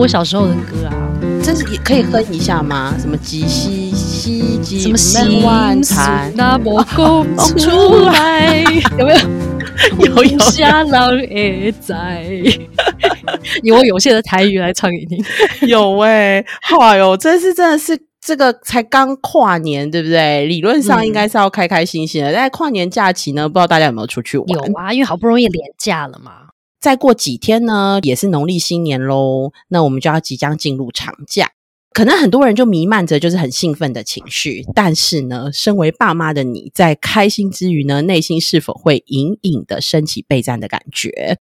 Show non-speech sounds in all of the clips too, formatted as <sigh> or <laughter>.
我小时候的歌啊，真是也可以哼一下吗？什么几西西几什么西万餐，那么公出来，有没有？<laughs> 有有下浪也在，<laughs> 以我有限的台语来唱给你 <laughs> 听。有哎、哎呦，这是真的是这个才刚跨年，对不对？理论上应该是要开开心心的，但是跨年假期呢，不知道大家有没有出去玩？有啊，因为好不容易廉价了嘛。再过几天呢，也是农历新年喽，那我们就要即将进入长假。可能很多人就弥漫着就是很兴奋的情绪，但是呢，身为爸妈的你在开心之余呢，内心是否会隐隐的升起备战的感觉？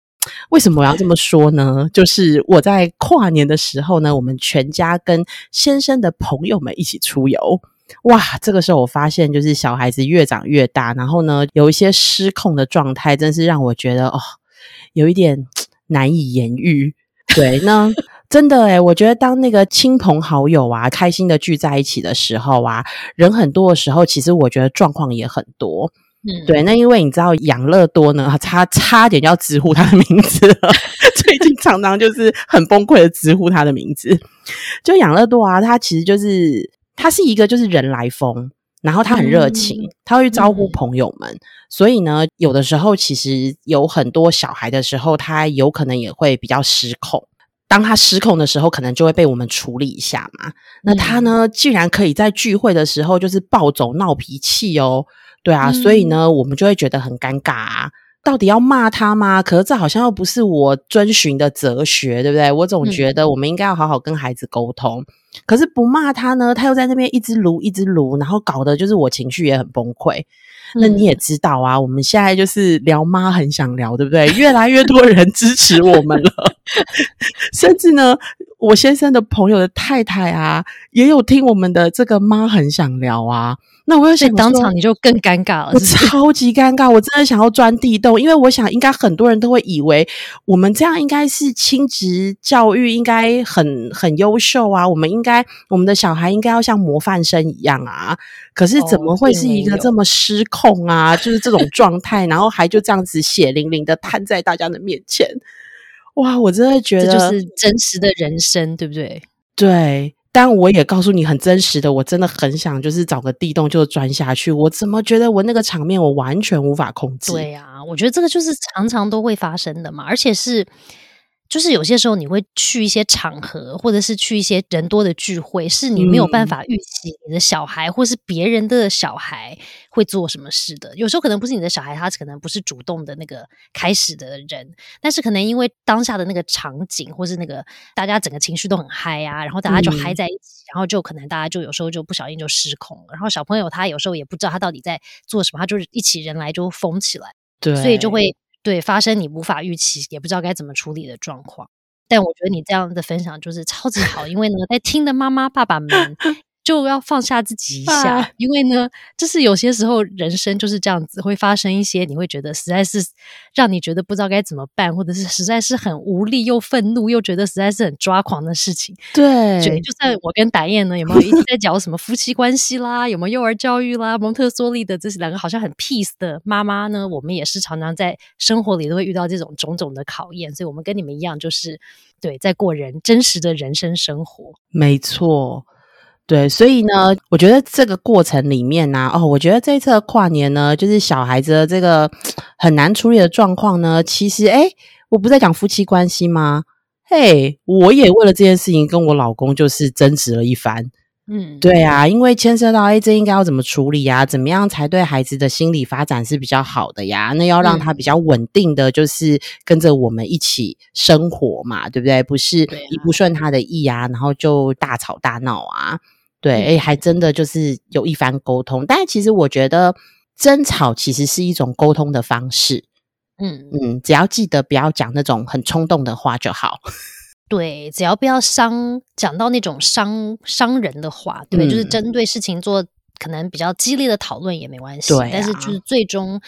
为什么我要这么说呢？就是我在跨年的时候呢，我们全家跟先生的朋友们一起出游。哇，这个时候我发现，就是小孩子越长越大，然后呢，有一些失控的状态，真是让我觉得哦，有一点难以言喻。对，那真的诶我觉得当那个亲朋好友啊，开心的聚在一起的时候啊，人很多的时候，其实我觉得状况也很多。嗯，对，那因为你知道养乐多呢，差差点要直呼他的名字了，<laughs> 最近常常就是很崩溃的直呼他的名字。就养乐多啊，他其实就是他是一个就是人来疯，然后他很热情，嗯他会去招呼嗯朋友们，所以呢，有的时候其实有很多小孩的时候，他有可能也会比较失控。当他失控的时候，可能就会被我们处理一下嘛。那他呢，竟然可以在聚会的时候就是暴走闹脾气哦，对啊，所以呢，我们就会觉得很尴尬啊。到底要骂他吗？可是这好像又不是我遵循的哲学，对不对？我总觉得我们应该要好好跟孩子沟通。可是不骂他呢，他又在那边一直撸一直撸，然后搞得就是我情绪也很崩溃。那你也知道啊，我们现在就是聊妈很想聊，对不对？越来越多人支持我们了，<laughs> 甚至呢，我先生的朋友的太太啊，也有听我们的这个妈很想聊啊。那我又所以当场你就更尴尬了，我超级尴尬，我真的想要钻地洞，因为我想应该很多人都会以为我们这样应该是亲职教育，应该很很优秀啊，我们应该我们的小孩应该要像模范生一样啊，可是怎么哦会是一个这么失控啊？就是这种状态，然后还就这样子血淋淋的摊在大家的面前，哇！我真的觉得这就是真实的人生，对不对？对，但我也告诉你很真实的，我真的很想就是找个地洞就钻下去。我怎么觉得我那个场面我完全无法控制？对呀、我觉得这个就是常常都会发生的嘛，而且是。就是有些时候你会去一些场合，或者是去一些人多的聚会，是你没有办嗯法预期你的小孩或是别人的小孩会做什么事的。有时候可能不是你的小孩，他可能不是主动的那个开始的人，但是可能因为当下的那个场景，或是那个大家整个情绪都很嗨啊，然后大家就嗯嗨在一起，然后就可能大家就有时候就不小心就失控了。然后小朋友他有时候也不知道他到底在做什么，他就是一起人来就疯起来。对，所以就会对发生你无法预期，也不知道该怎么处理的状况。但我觉得你这样的分享就是超级好，因为呢，在听的妈妈爸爸们就要放下自己一下啊，因为呢，就是有些时候人生就是这样子，会发生一些你会觉得实在是让你觉得不知道该怎么办，或者是实在是很无力又愤怒，又觉得实在是很抓狂的事情。对就就算我跟达燕呢，有没有一直在讲什么夫妻关系啦，有没有幼儿教育啦，蒙特梭利的这是两个好像很 peace 的妈妈呢，我们也是常常在生活里都会遇到这种种种的考验，所以我们跟你们一样，就是对在过人真实的人生生活。没错。对，所以呢，我觉得这个过程里面呢、哦，我觉得这一次的跨年呢，就是小孩子的这个很难处理的状况呢，其实，诶我不在讲夫妻关系吗？嘿，我也为了这件事情跟我老公就是争执了一番。嗯，对啊，因为牵涉到哎，这应该要怎么处理呀？怎么样才对孩子的心理发展是比较好的呀？那要让他比较稳定的，就是跟着我们一起生活嘛，对不对？不是一不顺他的意啊，然后就大吵大闹啊。对，哎、嗯还真的就是有一番沟通。但是其实我觉得争吵其实是一种沟通的方式。嗯，嗯，只要记得不要讲那种很冲动的话就好。<laughs> 对，只要不要伤讲到那种伤伤人的话，对？就是嗯针对事情做可能比较激烈的讨论也没关系，对啊但是就是最终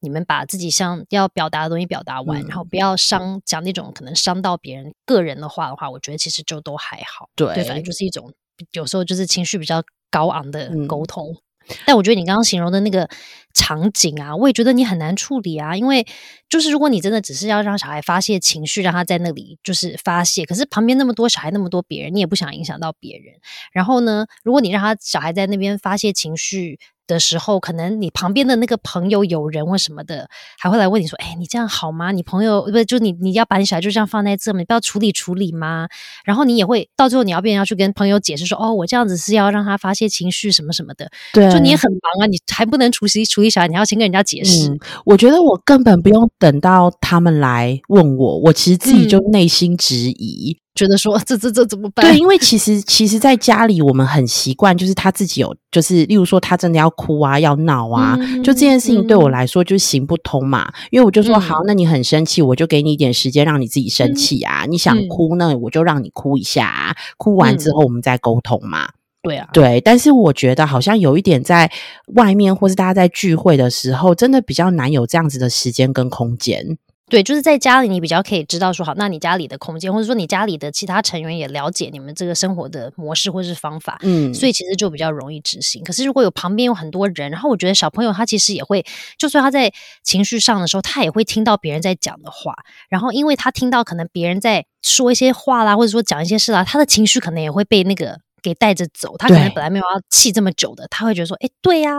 你们把自己想要表达的东西表达完，嗯然后不要伤讲那种可能伤到别人个人的话的话，我觉得其实就都还好。对对，反正就是一种有时候就是情绪比较高昂的嗯沟通。但我觉得你刚刚形容的那个场景啊，我也觉得你很难处理啊。因为就是如果你真的只是要让小孩发泄情绪，让他在那里就是发泄，可是旁边那么多小孩，那么多别人，你也不想影响到别人。然后呢，如果你让他小孩在那边发泄情绪，的时候，可能你旁边的那个朋友、友人或什么的，还会来问你说：“哎，你这样好吗？你朋友不是就你，你要把你小孩就这样放在这吗？你不要处理处理吗？”然后你也会到最后，你要变要去跟朋友解释说：“哦，我这样子是要让他发泄情绪什么什么的。”对，就你也很忙啊，你还不能处理处理小孩，你要先跟人家解释。我觉得我根本不用等到他们来问我，我其实自己就内心质疑。觉得说 <laughs> 这这这怎么办？对，因为其实其实，在家里我们很习惯，就是他自己有，就是例如说他真的要哭啊，要闹啊，就这件事情对我来说就行不通嘛。因为我就说好，那你很生气，我就给你一点时间让你自己生气啊。你想哭，那我就让你哭一下，哭完之后我们再沟通嘛。对啊，对。但是我觉得好像有一点在外面，或是大家在聚会的时候，真的比较难有这样子的时间跟空间。对，就是在家里，你比较可以知道说好，那你家里的空间，或者说你家里的其他成员也了解你们这个生活的模式或者是方法，嗯，所以其实就比较容易执行。可是如果有旁边有很多人，然后我觉得小朋友他其实也会，就算他在情绪上的时候，他也会听到别人在讲的话，然后因为他听到可能别人在说一些话啦，或者说讲一些事啦，他的情绪可能也会被那个。给带着走，他可能本来没有要气这么久的，他会觉得说，哎，对呀，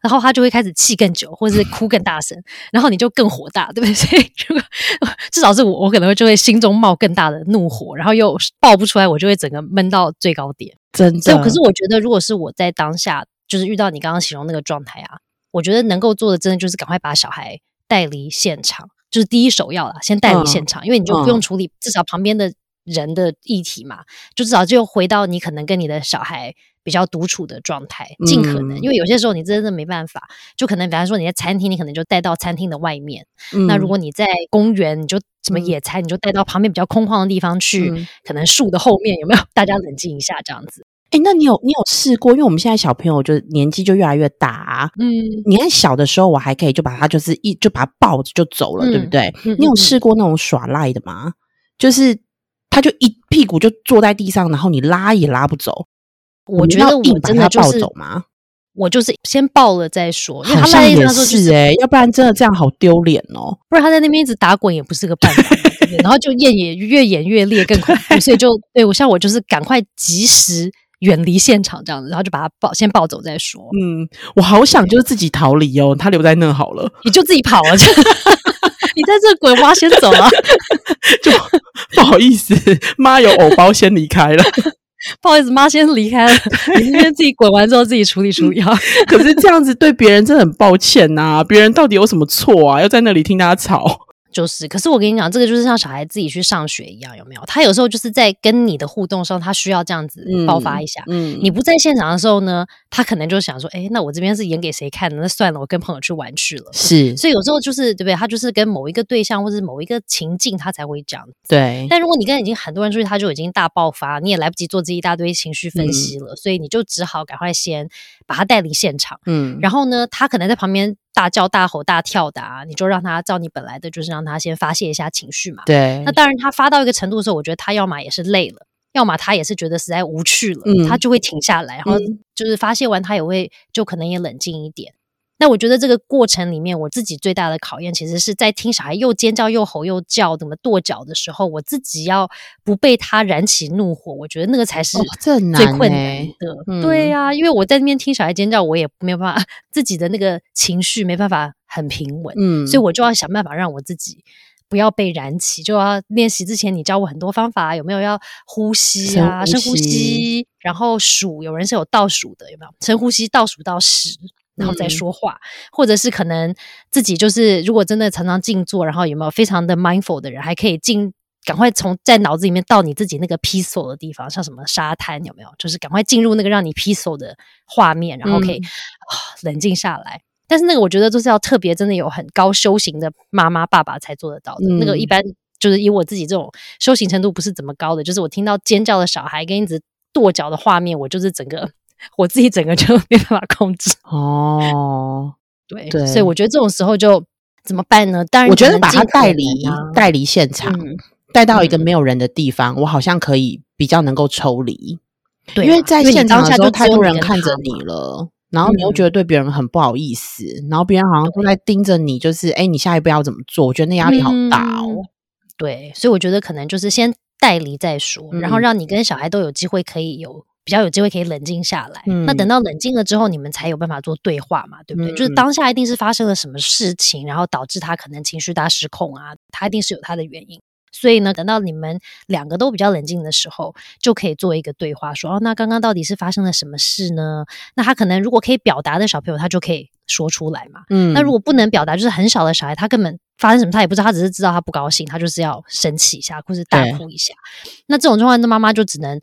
然后他就会开始气更久，或者是 <laughs> 哭更大声，然后你就更火大，对不对？<laughs> 所以如果至少是我，我可能会就会心中冒更大的怒火，然后又爆不出来，我就会整个闷到最高点。真的，可是我觉得，如果是我在当下，就是遇到你刚刚形容那个状态啊，我觉得能够做的，真的就是赶快把小孩带离现场，就是第一首要了，先带离现场，因为你就不用处理，至少旁边的。人的议题嘛，就至少就回到你可能跟你的小孩比较独处的状态，尽可能，因为有些时候你真的没办法，就可能比方说你在餐厅，你可能就带到餐厅的外面。那如果你在公园，你就什么野餐，你就带到旁边比较空旷的地方去，可能树的后面有没有？<laughs> 大家冷静一下，这样子。哎，那你有你有试过？因为我们现在小朋友就年纪就越来越大，嗯，你看小的时候我还可以就把他就是一就把他抱着就走了，对不对？你有试过那种耍赖的吗？就是。他就一屁股就坐在地上，然后你拉也拉不走。我觉得我真的就是吗？我就是先抱了再说。好像也是哎，要不然真的这样好丢脸哦。不然他在那边一直打滚也不是个办法。然后就演也越演越烈，更恐怖。所以就对我像我就是赶快及时远离现场这样子，然后就把他抱先抱走再说。嗯，我好想就是自己逃离哦，他留在那好了，你就自己跑了。<laughs> 你在这滚，妈先走了，<laughs> 就 <laughs> 不好意思，妈有偶包先离开了，<laughs> 不好意思，妈先离开了，<laughs> 你先自己滚完之后自己处理处理。可是这样子对别人真的很抱歉呐，别人到底有什么错啊？要在那里听他吵。就是，可是我跟你讲，这个就是像小孩自己去上学一样，有没有？他有时候就是在跟你的互动上，他需要这样子爆发一下。嗯，你不在现场的时候呢，他可能就想说，哎，那我这边是演给谁看的？那算了，我跟朋友去玩去了。是，所以有时候就是对不对？他就是跟某一个对象或者某一个情境，他才会讲。对。但如果你跟已经很多人出去，他就已经大爆发，你也来不及做这一大堆情绪分析了，所以你就只好赶快先把他带离现场。嗯，然后呢，他可能在旁边。大叫大吼大跳的啊，你就让他照你本来的，就是让他先发泄一下情绪嘛。对。那当然，他发到一个程度的时候，我觉得他要么也是累了，要么他也是觉得实在无趣了，他就会停下来，然后就是发泄完，他也会就可能也冷静一点。那我觉得这个过程里面，我自己最大的考验，其实是在听小孩又尖叫又吼又叫，怎么跺脚的时候，我自己要不被他燃起怒火，我觉得那个才是最困难的。对呀，因为我在那边听小孩尖叫，我也没有办法自己的那个情绪没办法很平稳，嗯，所以我就要想办法让我自己不要被燃起，就要练习之前你教我很多方法，有没有要呼吸啊，深呼吸，然后数，有人是有倒数的，有没有深呼吸倒数到十。然后再说话，或者是可能自己就是，如果真的常常静坐，然后有没有非常的 mindful 的人，还可以进，赶快从在脑子里面到你自己那个 peaceful 的地方，像什么沙滩有没有？就是赶快进入那个让你 peaceful 的画面，然后可以冷静下来。但是那个我觉得就是要特别真的有很高修行的妈妈爸爸才做得到的。那个一般就是以我自己这种修行程度不是怎么高的，就是我听到尖叫的小孩跟一直跺脚的画面，我就是整个。我自己整个就 <laughs> 没办法控制哦，<laughs> 对对，所以我觉得这种时候就怎么办呢？当然，我觉得把他带离带离现场，带到一个没有人的地方，我好像可以比较能够抽离。对，因为在现场的时候太多人看着你了。然后你又觉得对别人很不好意思，然后别人好像都在盯着你，就是哎，你下一步要怎么做？我觉得那压力好大哦。对，所以我觉得可能就是先带离再说，然后让你跟小孩都有机会可以有比较有机会可以冷静下来。那等到冷静了之后，你们才有办法做对话嘛，对不对？就是当下一定是发生了什么事情，然后导致他可能情绪大失控啊，他一定是有他的原因。所以呢，等到你们两个都比较冷静的时候，就可以做一个对话，说哦，那刚刚到底是发生了什么事呢？那他可能如果可以表达的小朋友，他就可以说出来嘛。嗯，那如果不能表达，就是很小的小孩，他根本发生什么他也不知道，他只是知道他不高兴，他就是要生气一下或是大哭一下。那这种状况，那妈妈就只能。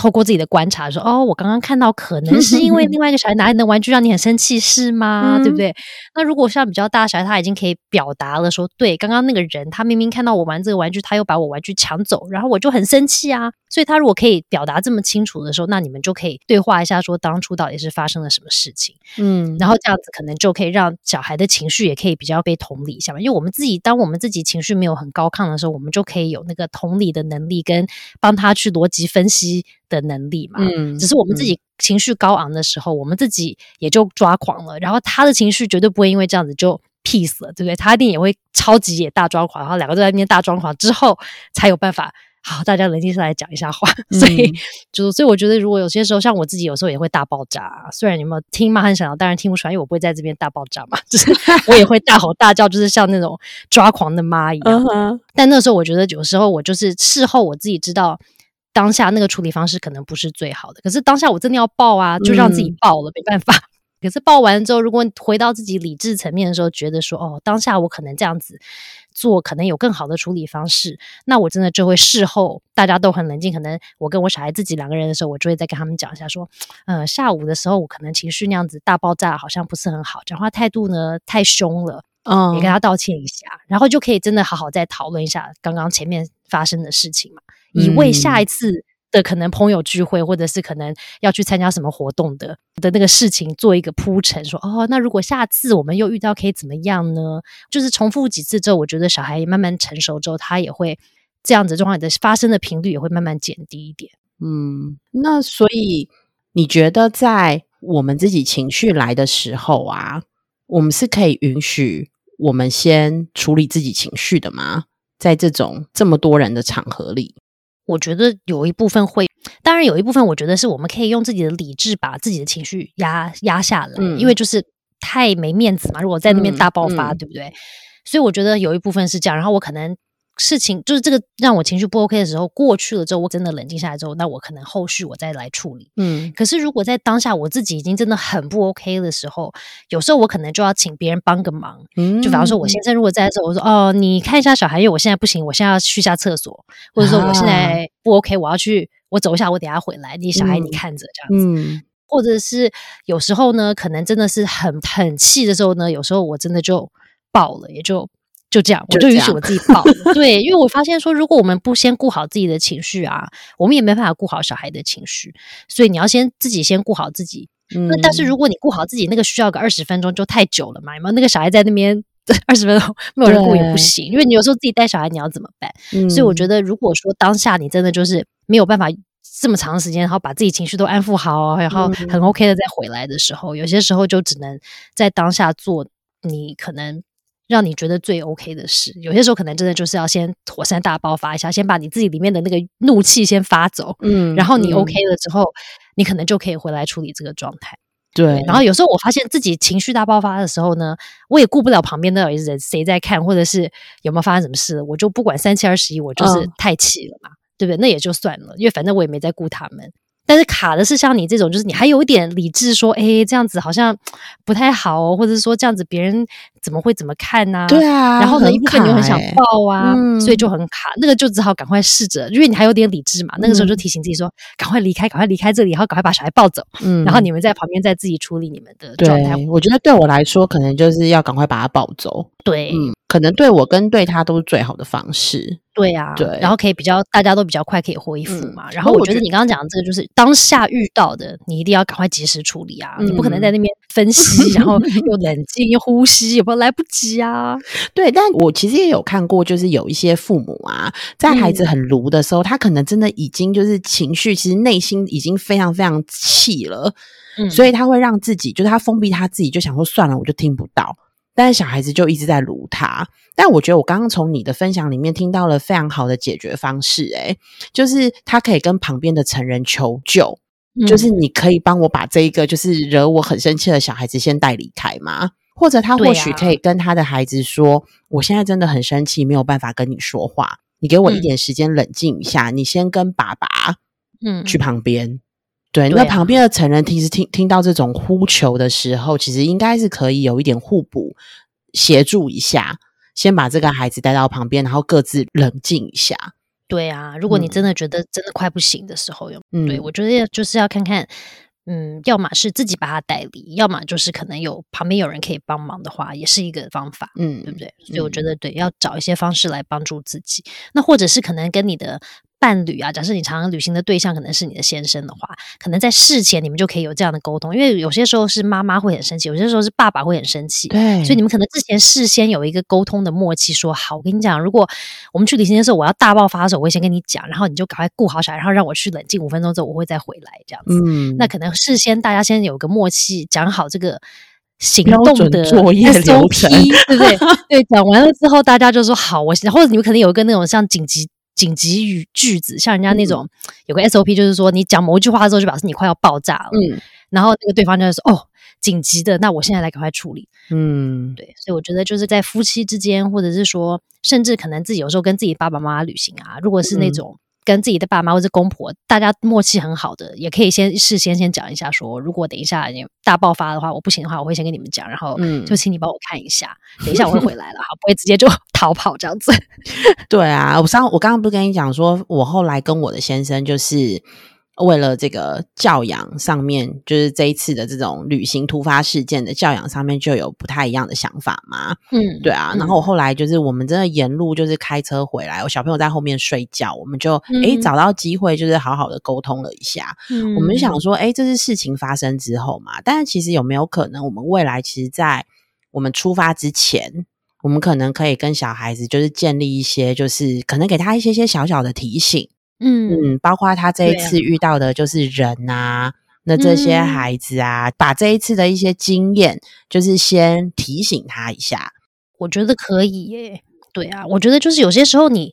透过自己的观察说：“哦，我刚刚看到，可能是因为 <laughs> 另外一个小孩拿你的玩具让你很生气，是吗？对不对？那如果像比较大小孩，他已经可以表达了，说对，刚刚那个人他明明看到我玩这个玩具，他又把我玩具抢走，然后我就很生气啊。所以他如果可以表达这么清楚的时候，那你们就可以对话一下，说当初到底是发生了什么事情。嗯，然后这样子可能就可以让小孩的情绪也可以比较被同理一下嘛。因为我们自己，当我们自己情绪没有很高亢的时候，我们就可以有那个同理的能力，跟帮他去逻辑分析。”的能力嘛，嗯，只是我们自己情绪高昂的时候，我们自己也就抓狂了。然后他的情绪绝对不会因为这样子就 peace 了，对不对？他一定也会超级也大抓狂，然后两个都在那边大抓狂之后，才有办法好大家冷静下来讲一下话。<laughs> 所以，就所以我觉得，如果有些时候像我自己有时候也会大爆炸，虽然你们听嘛很想要，当然听不出来，因为我不会在这边大爆炸嘛，<laughs> 就是 <laughs> 我也会大吼大叫，就是像那种抓狂的妈一样。但那时候我觉得有时候我就是事后我自己知道。当下那个处理方式可能不是最好的，可是当下我真的要爆啊，就让自己爆了，没办法。可是爆完之后，如果回到自己理智层面的时候，觉得说哦，当下我可能这样子做，可能有更好的处理方式，那我真的就会事后大家都很冷静，可能我跟我小孩自己两个人的时候，我就会再跟他们讲一下，说，呃，下午的时候我可能情绪那样子大爆炸，好像不是很好，讲话态度呢太凶了，嗯，也跟他道歉一下，然后就可以真的好好再讨论一下刚刚前面发生的事情嘛。以为下一次的可能朋友聚会，或者是可能要去参加什么活动的的那个事情做一个铺陈，说哦，那如果下次我们又遇到，可以怎么样呢？就是重复几次之后，我觉得小孩慢慢成熟之后，他也会这样子状况的发生的频率也会慢慢减低一点。嗯，那所以你觉得在我们自己情绪来的时候啊，我们是可以允许我们先处理自己情绪的吗？在这种这么多人的场合里？我觉得有一部分会，当然有一部分，我觉得是我们可以用自己的理智把自己的情绪压压下来，因为就是太没面子嘛。如果在那边大爆发，对不对？所以我觉得有一部分是这样，然后我可能。事情就是这个让我情绪不 OK 的时候过去了之后，我真的冷静下来之后，那我可能后续我再来处理。嗯，可是如果在当下我自己已经真的很不 OK 的时候，有时候我可能就要请别人帮个忙。嗯，就比方说我先生如果在的时候，我说哦，你看一下小孩，因为我现在不行，我现在要去下厕所，或者说我现在不 OK，我要去，我走一下，我等下回来，你小孩你看着这样子。嗯，或者是有时候呢，可能真的是很很气的时候呢，有时候我真的就爆了，也就。就这样，我就允许我自己爆。<laughs> 对，因为我发现说，如果我们不先顾好自己的情绪啊，我们也没办法顾好小孩的情绪。所以你要先自己先顾好自己。那但是如果你顾好自己，那个需要个二十分钟就太久了嘛？有没有那个小孩在那边二十分钟没有人顾也不行，因为你有时候自己带小孩，你要怎么办？所以我觉得，如果说当下你真的就是没有办法这么长时间，然后把自己情绪都安抚好，然后很 OK 的再回来的时候，有些时候就只能在当下做你可能。让你觉得最 OK 的事，有些时候可能真的就是要先火山大爆发一下，先把你自己里面的那个怒气先发走，嗯，然后你 OK 了之后，你可能就可以回来处理这个状态。对，然后有时候我发现自己情绪大爆发的时候呢，我也顾不了旁边的人谁在看，或者是有没有发生什么事，我就不管三七二十一，我就是太气了嘛，对不对？那也就算了，因为反正我也没在顾他们。但是卡的是像你这种，就是你还有一点理智，说，哎，这样子好像不太好，或者是说这样子别人怎么会怎么看呢？对啊，然后呢，一部分你又很想抱啊，所以就很卡。那个就只好赶快试着，因为你还有点理智嘛。那个时候就提醒自己说，赶快离开，赶快离开这里，然后赶快把小孩抱走。嗯，然后你们在旁边再自己处理你们的状态。我觉得对我来说，可能就是要赶快把他抱走。对，嗯，可能对我跟对他都是最好的方式。对啊，对然后可以比较大家都比较快可以恢复嗯嘛。然后我觉得你刚刚讲的这个就是当下遇到的，你一定要赶快及时处理啊，你不可能嗯在那边分析，然后又冷静又呼吸，有没有来不及啊？<laughs> 对，但我其实也有看过，就是有一些父母啊，在孩子嗯很卢的时候，他可能真的已经就是情绪，其实内心已经非常非常气了，嗯所以他会让自己，就是他封闭他自己，就想说算了，我就听不到。但是小孩子就一直在撸他，但我觉得我刚刚从你的分享里面听到了非常好的解决方式、诶，就是他可以跟旁边的成人求救，就是嗯你可以帮我把这一个就是惹我很生气的小孩子先带离开吗？或者他或许可以跟他的孩子说：“我现在真的很生气，没有办法跟你说话，你给我一嗯点时间冷静一下，你先跟爸爸嗯去旁边。对，对啊那旁边的成人其实听听到这种呼求的时候，其实应该是可以有一点互补，协助一下，先把这个孩子带到旁边，然后各自冷静一下。对啊，如果你嗯真的觉得真的快不行的时候，有嗯，对我觉得就是要看看。嗯，要么是自己把他带离，要么就是可能有旁边有人可以帮忙的话，也是一个方法。嗯，对不对？所以我觉得对，要找一些方式来帮助自己。那或者是可能跟你的伴侣啊，假设你常常旅行的对象可能是你的先生的话，可能在事前你们就可以有这样的沟通，因为有些时候是妈妈会很生气，有些时候是爸爸会很生气。对，所以你们可能之前事先有一个沟通的默契，说好，我跟你讲，如果我们去旅行的时候我要大爆发的时候，我会先跟你讲，然后你就赶快顾好小孩，然后让我去冷静五分钟之后，我会再回来这样子。嗯，那可能事先大家先有个默契，讲好这个行动的作业流 SOP，程对不对？<laughs> 对，讲完了之后，大家就说好，我或者你们可能有一个那种像紧急。紧急语句子，像人家那种、有个 SOP，就是说你讲某一句话之后，就表示你快要爆炸了。嗯然后那个对方就会说：“哦，紧急的，那我现在来赶快处理。”嗯，对，所以我觉得就是在夫妻之间，或者是说，甚至可能自己有时候跟自己爸爸妈妈旅行啊，如果是那嗯种跟自己的爸妈或者公婆，大家默契很好的，也可以先事先先讲一下说，如果等一下你大爆发的话，我不行的话，我会先跟你们讲，然后嗯就请你帮我看一下，等一下我会回来了，好，不会直接就 <laughs> 逃跑这样子。<laughs> 对啊，我上我刚刚不是跟你讲说，我后来跟我的先生就是为了这个教养上面，就是这一次的这种旅行突发事件的教养上面就有不太一样的想法嘛。嗯，对啊，然后我后来就是我们真的沿路就是开车回来，我小朋友在后面睡觉，我们就诶嗯找到机会就是好好的沟通了一下。嗯我们就想说，诶，这是事情发生之后嘛，但是其实有没有可能，我们未来其实，在我们出发之前，我们可能可以跟小孩子就是建立一些，就是可能给他一些些小小的提醒，嗯嗯，包括他这一次遇到的就是人啊。那这些嗯孩子啊，把这一次的一些经验，就是先提醒他一下，我觉得可以耶。对啊，我觉得就是有些时候你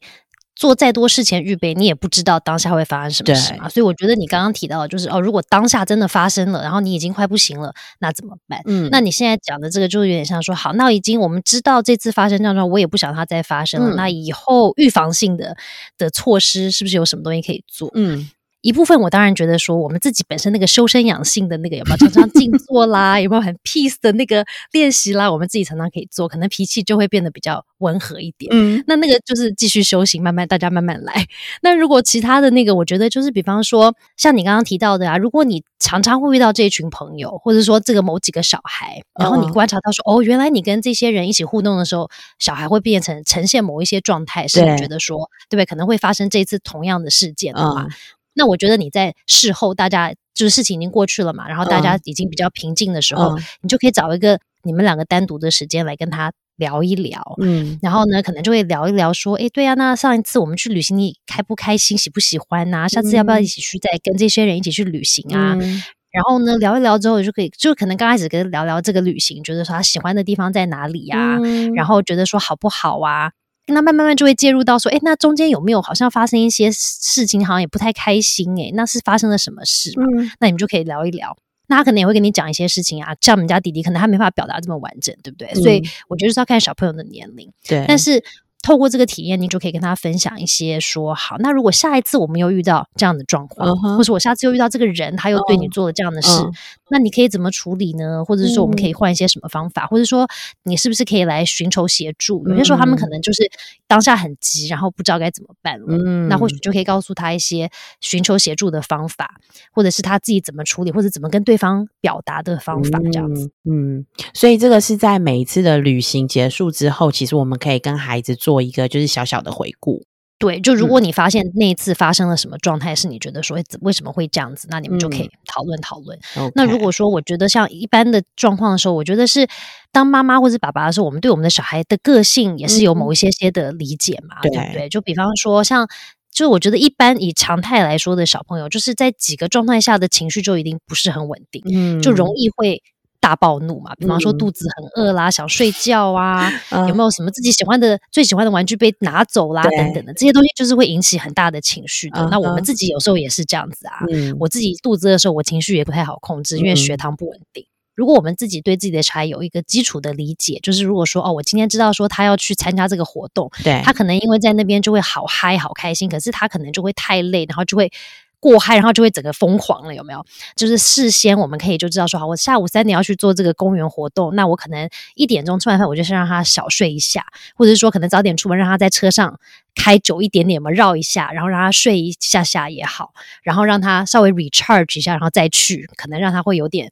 做再多事前预备，你也不知道当下会发生什么事嘛。所以我觉得你刚刚提到的就是哦，如果当下真的发生了，然后你已经快不行了，那怎么办？嗯，那你现在讲的这个，就有点像说，好，那已经我们知道这次发生这样状况，我也不想它再发生了。嗯那以后预防性的的措施，是不是有什么东西可以做？嗯一部分我当然觉得说，我们自己本身那个修身养性的那个有没有常常静 <laughs> 坐啦，有没有很 peace 的那个练习啦，我们自己常常可以做，可能脾气就会变得比较温和一点。嗯那那个就是继续修行，慢慢大家慢慢来。那如果其他的那个，我觉得就是比方说，像你刚刚提到的啊，如果你常常会遇到这一群朋友，或者说这个某几个小孩，然后你嗯观察到说，哦，原来你跟这些人一起互动的时候，小孩会变成呈现某一些状态，是你觉得说，对不对？可能会发生这次同样的事件的话，嗯那我觉得你在事后，大家就是事情已经过去了嘛，然后大家嗯已经比较平静的时候，嗯你就可以找一个你们两个单独的时间来跟他聊一聊。嗯然后呢，可能就会聊一聊，说，诶，对呀、那上一次我们去旅行，你开不开心，喜不喜欢呐、下次要不要一起去再跟这些人一起去旅行啊？嗯然后呢，聊一聊之后就可以，就可能刚开始跟他聊聊这个旅行，觉得说他喜欢的地方在哪里呀、嗯然后觉得说好不好啊？那慢慢慢就会介入到说，哎，那中间有没有好像发生一些事情，好像也不太开心哎，那是发生了什么事嘛？嗯那你们就可以聊一聊。那他可能也会跟你讲一些事情啊，像我们家弟弟，可能他没办法表达这么完整，对不对？所以嗯我觉得是要看小朋友的年龄。对，但是透过这个体验，你就可以跟他分享一些说，好，那如果下一次我们又遇到这样的状况，或是我下次又遇到这个人，他又对你嗯做了这样的事，嗯那你可以怎么处理呢？或者是说我们可嗯以换一些什么方法，或者说你是不是可以来寻求协助？有些时候他们可嗯能就是当下很急，然后不知道该怎么办了。嗯那或许就可以告诉他一些寻求协助的方法，或者是他自己怎么处理，或者怎么跟对方表达的方法，这样子。嗯。嗯，所以这个是在每一次的旅行结束之后，其实我们可以跟孩子做一个就是小小的回顾。对，就如果你发现那一次发生了什么状态，是你觉得说为什么会这样子，那你们就可以讨论讨论。那如果说我觉得像一般的状况的时候，我觉得是当妈妈或者爸爸的时候，我们对我们的小孩的个性也是有某一些些的理解嘛，对不对？就比方说像，就我觉得一般以常态来说的小朋友，就是在几个状态下的情绪就一定不是很稳定，嗯，就容易会。大暴怒嘛，比方说肚子很饿啦，想睡觉 <laughs> 啊，有没有什么自己喜欢的、最喜欢的玩具被拿走啦，等等的这些东西，就是会引起很大的情绪的。那我们自己有时候也是这样子啊，我自己肚子的时候，我情绪也不太好控制，因为血糖不稳定。如果我们自己对自己的小孩有一个基础的理解，就是如果说哦，我今天知道说他要去参加这个活动，对他可能因为在那边就会好嗨、好开心，可是他可能就会太累，然后就会。过嗨，然后就会整个疯狂了，有没有？就是事先我们可以就知道说，好，我下午三点要去做这个公园活动，那我可能一点钟吃完饭，我就先让他小睡一下，或者是说可能早点出门，让他在车上开久一点点嘛，绕一下，然后让他睡一下下也好，然后让他稍微 recharge 一下，然后再去，可能让他会有点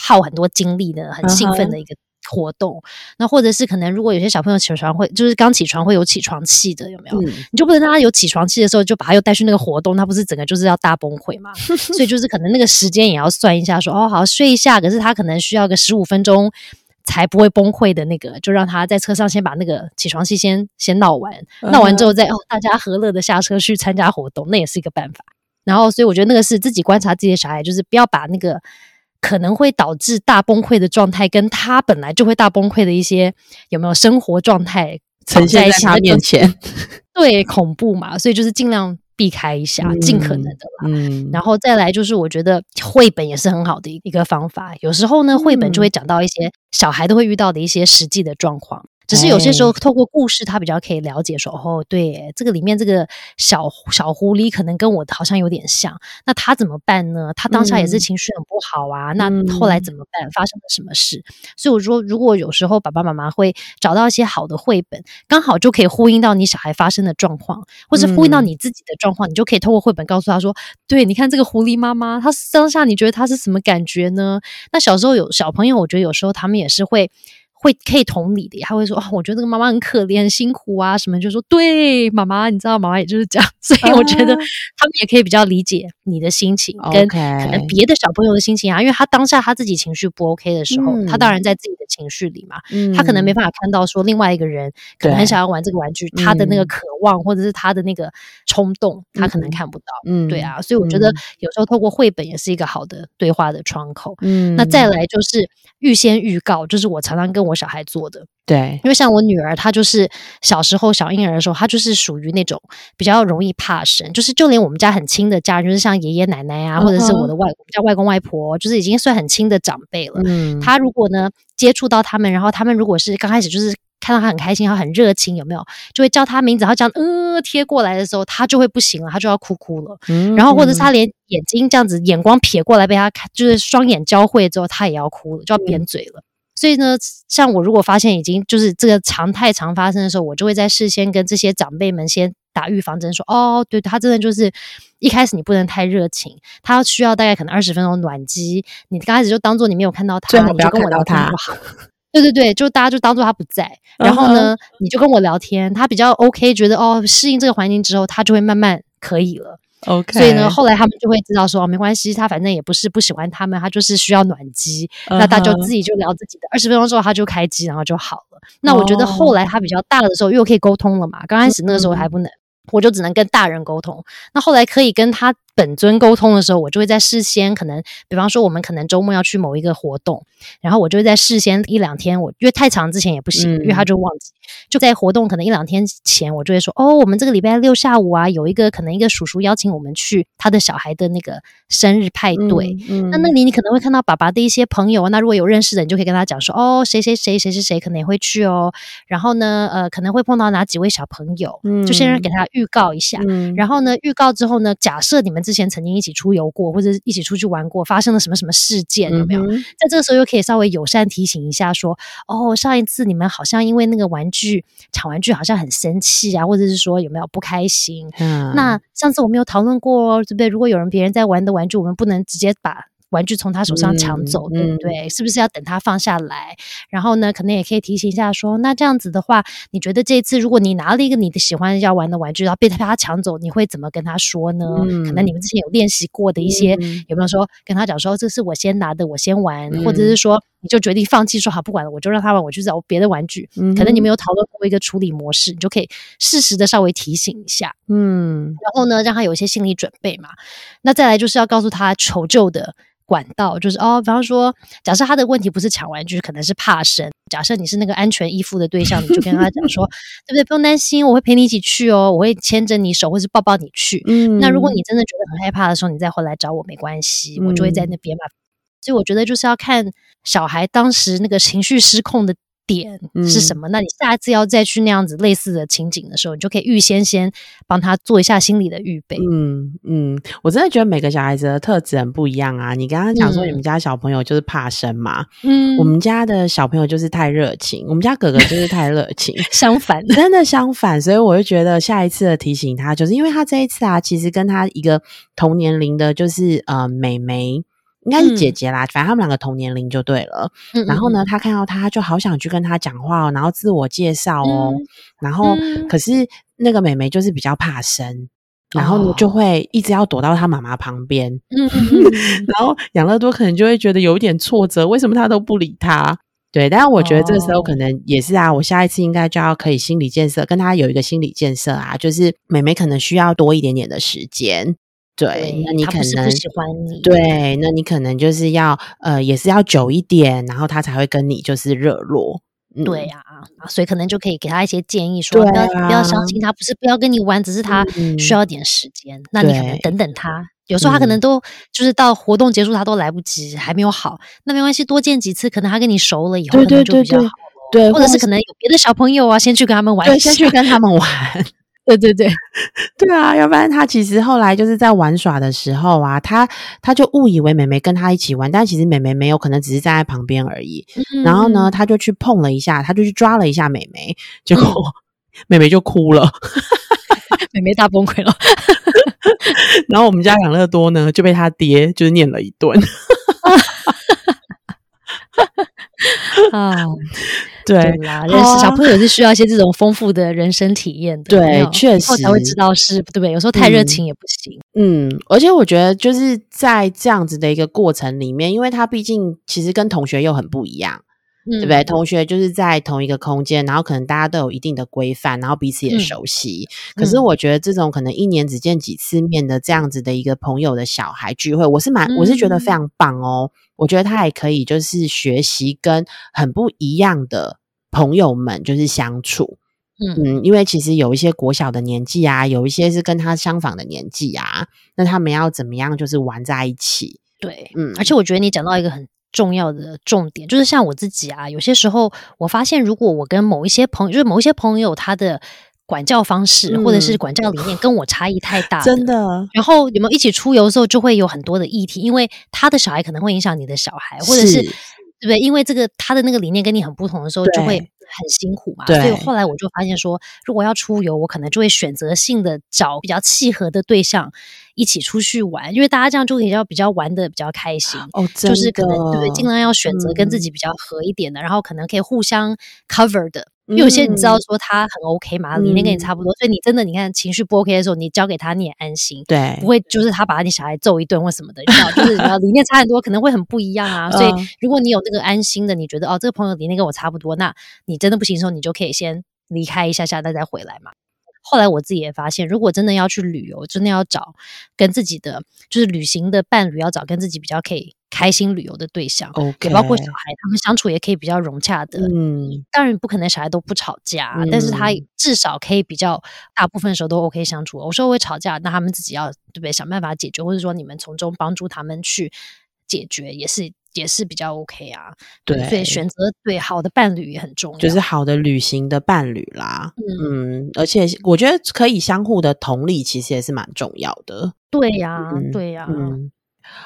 耗很多精力的，很兴奋的一个。活动，那或者是可能，如果有些小朋友起床会，就是刚起床会有起床气的，有没有？你就不能让他有起床气的时候，就把他又带去那个活动，他不是整个就是要大崩溃嘛？<laughs> 所以就是可能那个时间也要算一下，说哦，好睡一下，可是他可能需要个十五分钟才不会崩溃的那个，就让他在车上先把那个起床气先先闹完，闹完之后再哦，大家和乐的下车去参加活动，那也是一个办法。然后，所以我觉得那个是自己观察自己的小孩，就是不要把那个。可能会导致大崩溃的状态，跟他本来就会大崩溃的一些有没有生活状态呈现在他面前？<laughs> 对，恐怖嘛，所以就是尽量避开一下，尽可能的啦。嗯，然后再来就是，我觉得绘本也是很好的一个方法。有时候呢，绘本就会讲到一些小孩都会遇到的一些实际的状况。只是有些时候透过故事，他比较可以了解说，哦，对，这个里面这个小小狐狸可能跟我好像有点像，那他怎么办呢？他当下也是情绪很不好啊，那后来怎么办？发生了什么事？所以我说，如果有时候爸爸妈妈会找到一些好的绘本，刚好就可以呼应到你小孩发生的状况，或是呼应到你自己的状况，你就可以透过绘本告诉他说，对，你看这个狐狸妈妈，她当下你觉得她是什么感觉呢？那小时候有小朋友，我觉得有时候他们也是会。会可以同理的，他会说：“哦，我觉得这个妈妈很可怜、很辛苦啊，什么就说对妈妈，你知道妈妈也就是这样，<laughs> 所以我觉得他们也可以比较理解你的心情，跟可能别的小朋友的心情啊，因为他当下他自己情绪不 OK 的时候，他当然在自己的情绪里嘛，他可能没办法看到说另外一个人可能很想要玩这个玩具，他的那个渴望或者是他的那个冲动，他可能看不到，嗯，对啊，所以我觉得有时候透过绘本也是一个好的对话的窗口，嗯，那再来就是预先预告，就是我常常跟我。小孩做的，对，因为像我女儿，她就是小时候小婴儿的时候，她就是属于那种比较容易怕生，就是就连我们家很亲的家人，就是像爷爷奶奶啊，或者是我的外叫外公外婆，就是已经算很亲的长辈了。嗯，他如果呢接触到他们，然后他们如果是刚开始就是看到他很开心，然后很热情，有没有就会叫他名字，然后这样呃贴过来的时候，他就会不行了，他就要哭哭了。嗯，然后或者是他连眼睛这样子眼光瞥过来被他看，就是双眼交汇之后，他也要哭了，就要扁嘴了。所以呢，像我如果发现已经就是这个常态常发生的时候，我就会在事先跟这些长辈们先打预防针，说哦，对他真的就是一开始你不能太热情，他需要大概可能二十分钟暖机，你刚开始就当做你没有看到他，你就跟我聊天就好。对对对，就大家就当做他不在，然后呢，你就跟我聊天，他比较 OK，觉得哦适应这个环境之后，他就会慢慢可以了。OK，所以呢，后来他们就会知道说，没关系，他反正也不是不喜欢他们，他就是需要暖机，那他就自己就聊自己的。二十分钟之后他就开机，然后就好了。那我觉得后来他比较大了的时候，又可以沟通了嘛。刚开始那个时候还不能，我就只能跟大人沟通。那后来可以跟他。本尊沟通的时候，我就会在事先可能，比方说我们可能周末要去某一个活动，然后我就会在事先一两天，我因为太长之前也不行，因为他就忘记，就在活动可能一两天前，我就会说哦，我们这个礼拜六下午啊，有一个可能一个叔叔邀请我们去他的小孩的那个生日派对，那那里你可能会看到爸爸的一些朋友，那如果有认识的，你就可以跟他讲说哦，谁谁谁谁谁谁可能也会去哦，然后呢，呃，可能会碰到哪几位小朋友，就先给他预告一下，然后呢，预告之后呢，假设你们之前曾经一起出游过，或者一起出去玩过，发生了什么什么事件有没有？在这个时候又可以稍微友善提醒一下，说哦，上一次你们好像因为那个玩具抢玩具好像很生气啊，或者是说有没有不开心？那上次我们有讨论过，对不对？如果有人别人在玩的玩具，我们不能直接把。玩具从他手上抢走，对不对？是不是要等他放下来？然后呢，可能也可以提醒一下说，那这样子的话，你觉得这次如果你拿了一个你的喜欢要玩的玩具，然后被他抢走，你会怎么跟他说呢？可能你们之前有练习过的一些，有没有说跟他讲说，这是我先拿的，我先玩，或者是说你就决定放弃，说好不管了，我就让他玩，我去找别的玩具。可能你们有讨论过一个处理模式，你就可以适时的稍微提醒一下，嗯，然后呢，让他有一些心理准备嘛。那再来就是要告诉他求救的。管道就是哦，比方说，假设他的问题不是抢玩具，可能是怕生。假设你是那个安全依附的对象，你就跟他讲说，<laughs> 对不对？不用担心，我会陪你一起去哦，我会牵着你手，或是抱抱你去。嗯，那如果你真的觉得很害怕的时候，你再回来找我没关系，我就会在那边嘛。所以我觉得就是要看小孩当时那个情绪失控的。点是什么？那你下一次要再去那样子类似的情景的时候，你就可以预先先帮他做一下心理的预备。嗯嗯，我真的觉得每个小孩子的特质很不一样啊。你刚刚讲说你们家小朋友就是怕生嘛，嗯，我们家的小朋友就是太热情，我们家哥哥就是太热情，<laughs> 相反，真的相反。所以我就觉得下一次的提醒他，就是因为他这一次啊，其实跟他一个同年龄的，就是呃美眉。应该是姐姐啦，反正他们两个同年龄就对了。然后呢，他看到他就好想去跟他讲话哦，然后自我介绍哦。然后可是那个妹妹就是比较怕生，然后呢就会一直要躲到他妈妈旁边。嗯 <laughs> 然后养乐多可能就会觉得有点挫折，为什么他都不理他？对，但是我觉得这个时候可能也是啊，我下一次应该就要可以心理建设，跟他有一个心理建设啊，就是妹妹可能需要多一点点的时间。对，那你可能喜欢你。对，那你可能就是要呃，也是要久一点，然后他才会跟你就是热络。对呀，所以可能就可以给他一些建议，说不要不要相信他，不是不要跟你玩，只是他需要点时间。那你可能等等他，有时候他可能都就是到活动结束他都来不及，还没有好，那没关系，多见几次，可能他跟你熟了以后，可能就比较好。对，或者是可能有别的小朋友啊，先去跟他们玩，对，先去跟他们玩。对对对，<laughs> 对啊，要不然他其实后来就是在玩耍的时候啊，他他就误以为妹妹跟他一起玩，但其实妹妹没有可能只是站在旁边而已。然后呢，他就去碰了一下，他就去抓了一下妹妹，结果 <laughs> 妹妹就哭了，<laughs> 妹妹大崩溃了。然后我们家养乐多呢就被他爹就是念了一顿。啊。对啦，认识小朋友是需要一些这种丰富的人生体验的，对，确实才会知道是对不对？有时候太热情也不行。嗯，而且我觉得就是在这样子的一个过程里面，因为他毕竟其实跟同学又很不一样，对不对？同学就是在同一个空间，然后可能大家都有一定的规范，然后彼此也熟悉。可是我觉得这种可能一年只见几次面的这样子的一个朋友的小孩聚会，我是蛮我是觉得非常棒哦。我觉得他也可以，就是学习跟很不一样的朋友们就是相处，嗯，因为其实有一些国小的年纪啊，有一些是跟他相仿的年纪啊，那他们要怎么样就是玩在一起？对，嗯，而且我觉得你讲到一个很重要的重点，就是像我自己啊，有些时候我发现，如果我跟某一些朋友，就是某一些朋友他的。管教方式或者是管教理念跟我差异太大，真的。然后有没有一起出游的时候，就会有很多的议题，因为他的小孩可能会影响你的小孩，或者是对不对？因为这个他的那个理念跟你很不同的时候，就会很辛苦嘛。所以后来我就发现说，如果要出游，我可能就会选择性的找比较契合的对象一起出去玩，因为大家这样就比较比较玩的比较开心。哦，就是可能对？尽量要选择跟自己比较合一点的，然后可能可以互相 cover 的。因为有些你知道说他很 OK 嘛，理念跟你差不多，所以你真的你看情绪不 OK 的时候，你交给他你也安心，对，不会就是他把你小孩揍一顿或什么的，你知道，就是理念差很多，可能会很不一样啊。<laughs> 所以如果你有那个安心的，你觉得哦这个朋友理念跟我差不多，那你真的不行的时候，你就可以先离开一下下，再再回来嘛。后来我自己也发现，如果真的要去旅游，真的要找跟自己的就是旅行的伴侣，要找跟自己比较可以。开心旅游的对象，OK，包括小孩，他们相处也可以比较融洽的。嗯，当然不可能小孩都不吵架，但是他至少可以比较大部分时候都 OK 相处。有时候会吵架，那他们自己要对不对？想办法解决，或者说你们从中帮助他们去解决，也是也是比较 OK 啊。对，所以选择对好的伴侣也很重要，就是好的旅行的伴侣啦。嗯，而且我觉得可以相互的同理，其实也是蛮重要的。对呀，对呀。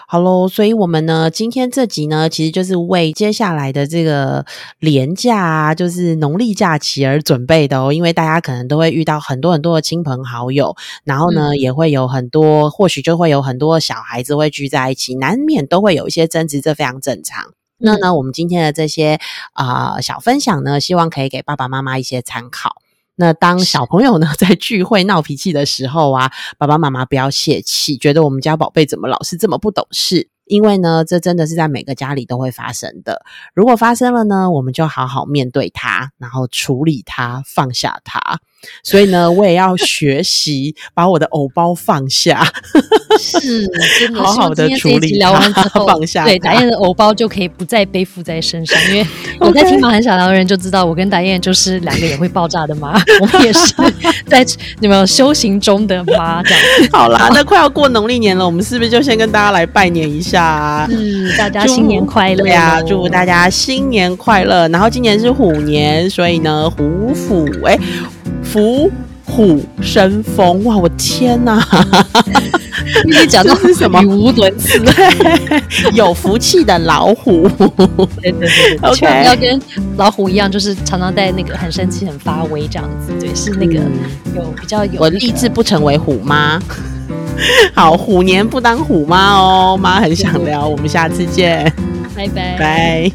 好喽，所以我们呢，今天这集呢，其实就是为接下来的这个年假啊，就是农历假期而准备的哦。因为大家可能都会遇到很多很多的亲朋好友，然后呢，也会有很多，或许就会有很多小孩子会聚在一起，难免都会有一些争执，这非常正常。那呢，我们今天的这些啊小分享呢，希望可以给爸爸妈妈一些参考。那当小朋友呢 <laughs> 在聚会闹脾气的时候啊，爸爸妈妈不要泄气，觉得我们家宝贝怎么老是这么不懂事？因为呢，这真的是在每个家里都会发生的。如果发生了呢，我们就好好面对它，然后处理它，放下它。所以呢，我也要学习把我的偶包放下，<laughs> 是真的好好的处理聊完之后放下。对，达燕的偶包就可以不再背负在身上。因为 <laughs> 我在听马很小聊的人就知道，我跟达燕就是两个也会爆炸的妈，我们也是 <laughs> 在你们修行中的妈这样。好啦，那快要过农历年了，我们是不是就先跟大家来拜年一下？嗯，大家新年快乐呀！祝福大家新年快乐。然后今年是虎年，所以呢，虎虎哎。福虎生风，哇！我天哪！你讲到是什么？语无伦次，有福气的老虎。对对对，OK，要跟老虎一样，就是常常在那个很生气、很发威这样子。对，是那个有比较有。我立志不成为虎妈。好，虎年不当虎妈哦，妈很想聊。我们下次见，拜拜拜。